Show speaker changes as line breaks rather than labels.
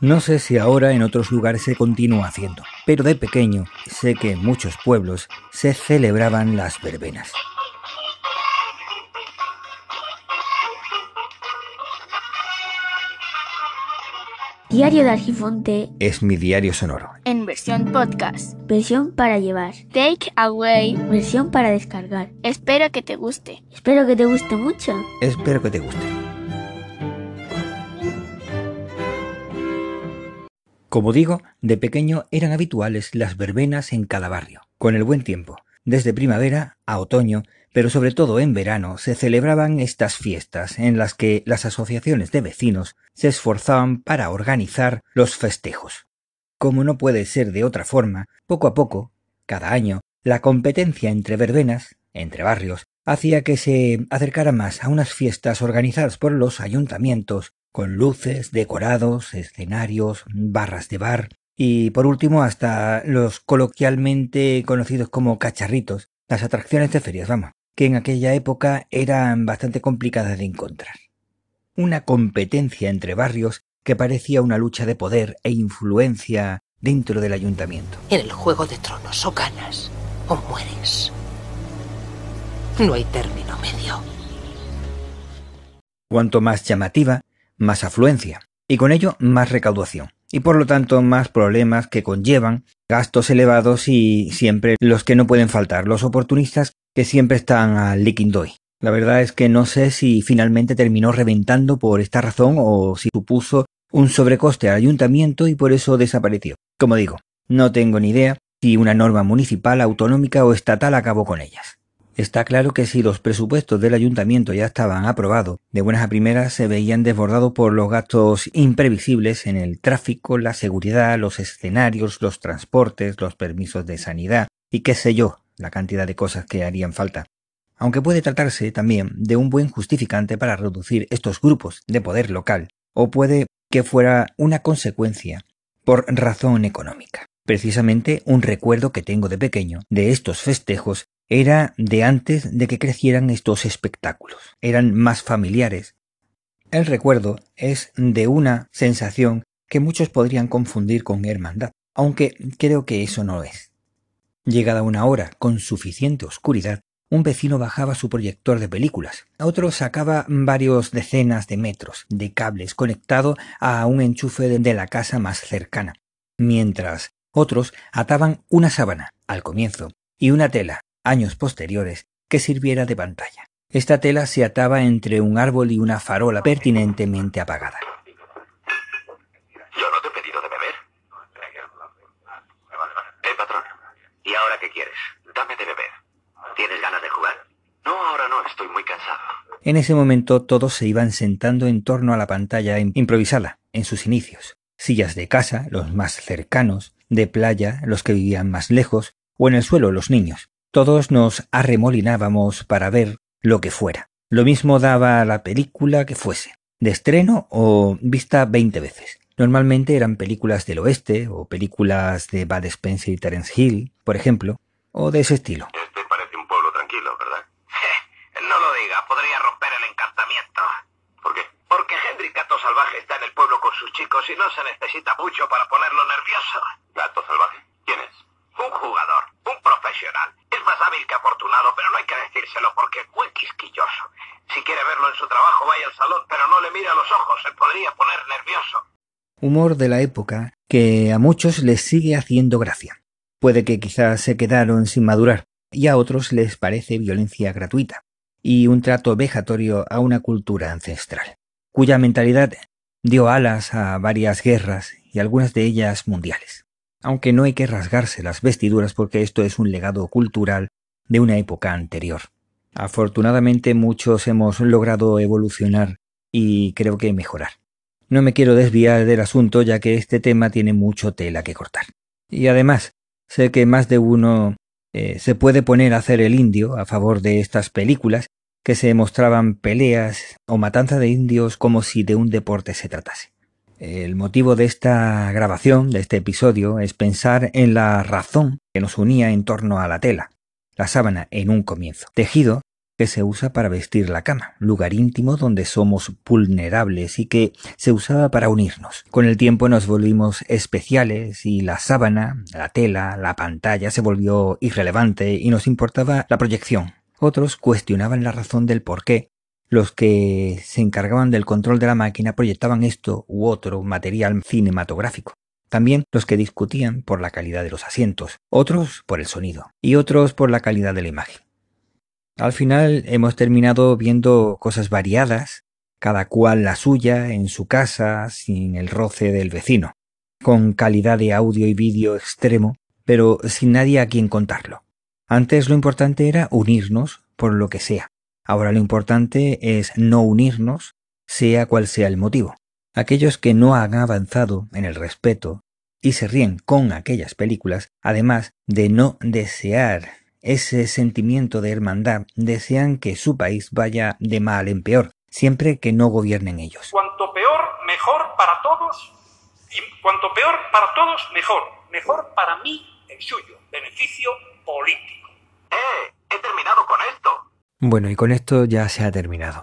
No sé si ahora en otros lugares se continúa haciendo, pero de pequeño sé que en muchos pueblos se celebraban las verbenas.
Diario de Argifonte
Es mi diario sonoro.
en versión podcast.
Versión para llevar.
Take away.
Versión para descargar.
Espero que te guste.
Espero que te guste mucho.
Espero que te guste. Como digo, de pequeño eran habituales las verbenas en cada barrio. Con el buen tiempo, desde primavera a otoño, pero sobre todo en verano, se celebraban estas fiestas en las que las asociaciones de vecinos se esforzaban para organizar los festejos. Como no puede ser de otra forma, poco a poco, cada año, la competencia entre verbenas, entre barrios, hacía que se acercara más a unas fiestas organizadas por los ayuntamientos con luces, decorados, escenarios, barras de bar y por último hasta los coloquialmente conocidos como cacharritos, las atracciones de ferias, vamos, que en aquella época eran bastante complicadas de encontrar. Una competencia entre barrios que parecía una lucha de poder e influencia dentro del ayuntamiento.
En el juego de tronos o ganas o mueres. No hay término medio.
Cuanto más llamativa, más afluencia, y con ello más recaudación, y por lo tanto más problemas que conllevan gastos elevados y siempre los que no pueden faltar, los oportunistas que siempre están al liquindoy. La verdad es que no sé si finalmente terminó reventando por esta razón o si supuso un sobrecoste al ayuntamiento y por eso desapareció. Como digo, no tengo ni idea si una norma municipal, autonómica o estatal acabó con ellas. Está claro que si los presupuestos del ayuntamiento ya estaban aprobados, de buenas a primeras se veían desbordados por los gastos imprevisibles en el tráfico, la seguridad, los escenarios, los transportes, los permisos de sanidad y qué sé yo, la cantidad de cosas que harían falta. Aunque puede tratarse también de un buen justificante para reducir estos grupos de poder local, o puede que fuera una consecuencia por razón económica. Precisamente un recuerdo que tengo de pequeño de estos festejos era de antes de que crecieran estos espectáculos. Eran más familiares. El recuerdo es de una sensación que muchos podrían confundir con hermandad, aunque creo que eso no es. Llegada una hora con suficiente oscuridad, un vecino bajaba su proyector de películas, otro sacaba varios decenas de metros de cables conectado a un enchufe de la casa más cercana, mientras otros ataban una sábana al comienzo y una tela años posteriores que sirviera de pantalla. Esta tela se ataba entre un árbol y una farola pertinentemente apagada.
Yo no te he pedido de beber. Eh, patrón. ¿Y ahora qué quieres? Dame de beber. ¿Tienes ganas de jugar? No, ahora no, estoy muy cansado.
En ese momento todos se iban sentando en torno a la pantalla improvisada, en sus inicios. Sillas de casa, los más cercanos, de playa, los que vivían más lejos, o en el suelo los niños. Todos nos arremolinábamos para ver lo que fuera. Lo mismo daba la película que fuese, de estreno o vista veinte veces. Normalmente eran películas del oeste o películas de Bud Spencer y Terence Hill, por ejemplo, o de ese estilo.
Este parece un pueblo tranquilo, ¿verdad? no lo diga, podría romper el encantamiento. ¿Por qué? Porque Henry Gato Salvaje está en el pueblo con sus chicos y no se necesita mucho para ponerlo nervioso. ¿Gato Salvaje? ¿Quién es? Un jugador, un profesional. Es más hábil que afortunado, pero no porque es muy quisquilloso. Si quiere verlo en su trabajo, vaya al salón, pero no le mire a los ojos, se podría poner nervioso.
Humor de la época que a muchos les sigue haciendo gracia. Puede que quizás se quedaron sin madurar y a otros les parece violencia gratuita y un trato vejatorio a una cultura ancestral, cuya mentalidad dio alas a varias guerras y algunas de ellas mundiales aunque no hay que rasgarse las vestiduras porque esto es un legado cultural de una época anterior. Afortunadamente muchos hemos logrado evolucionar y creo que mejorar. No me quiero desviar del asunto ya que este tema tiene mucho tela que cortar. Y además, sé que más de uno eh, se puede poner a hacer el indio a favor de estas películas que se mostraban peleas o matanza de indios como si de un deporte se tratase. El motivo de esta grabación, de este episodio, es pensar en la razón que nos unía en torno a la tela, la sábana en un comienzo, tejido que se usa para vestir la cama, lugar íntimo donde somos vulnerables y que se usaba para unirnos. Con el tiempo nos volvimos especiales y la sábana, la tela, la pantalla se volvió irrelevante y nos importaba la proyección. Otros cuestionaban la razón del por qué. Los que se encargaban del control de la máquina proyectaban esto u otro material cinematográfico. También los que discutían por la calidad de los asientos, otros por el sonido y otros por la calidad de la imagen. Al final hemos terminado viendo cosas variadas, cada cual la suya, en su casa, sin el roce del vecino, con calidad de audio y vídeo extremo, pero sin nadie a quien contarlo. Antes lo importante era unirnos por lo que sea. Ahora lo importante es no unirnos, sea cual sea el motivo. Aquellos que no han avanzado en el respeto y se ríen con aquellas películas, además de no desear ese sentimiento de hermandad, desean que su país vaya de mal en peor, siempre que no gobiernen ellos.
Cuanto peor, mejor para todos, y cuanto peor para todos, mejor. Mejor para mí, el suyo. Beneficio político.
¡Eh! He terminado con esto.
Bueno, y con esto ya se ha terminado.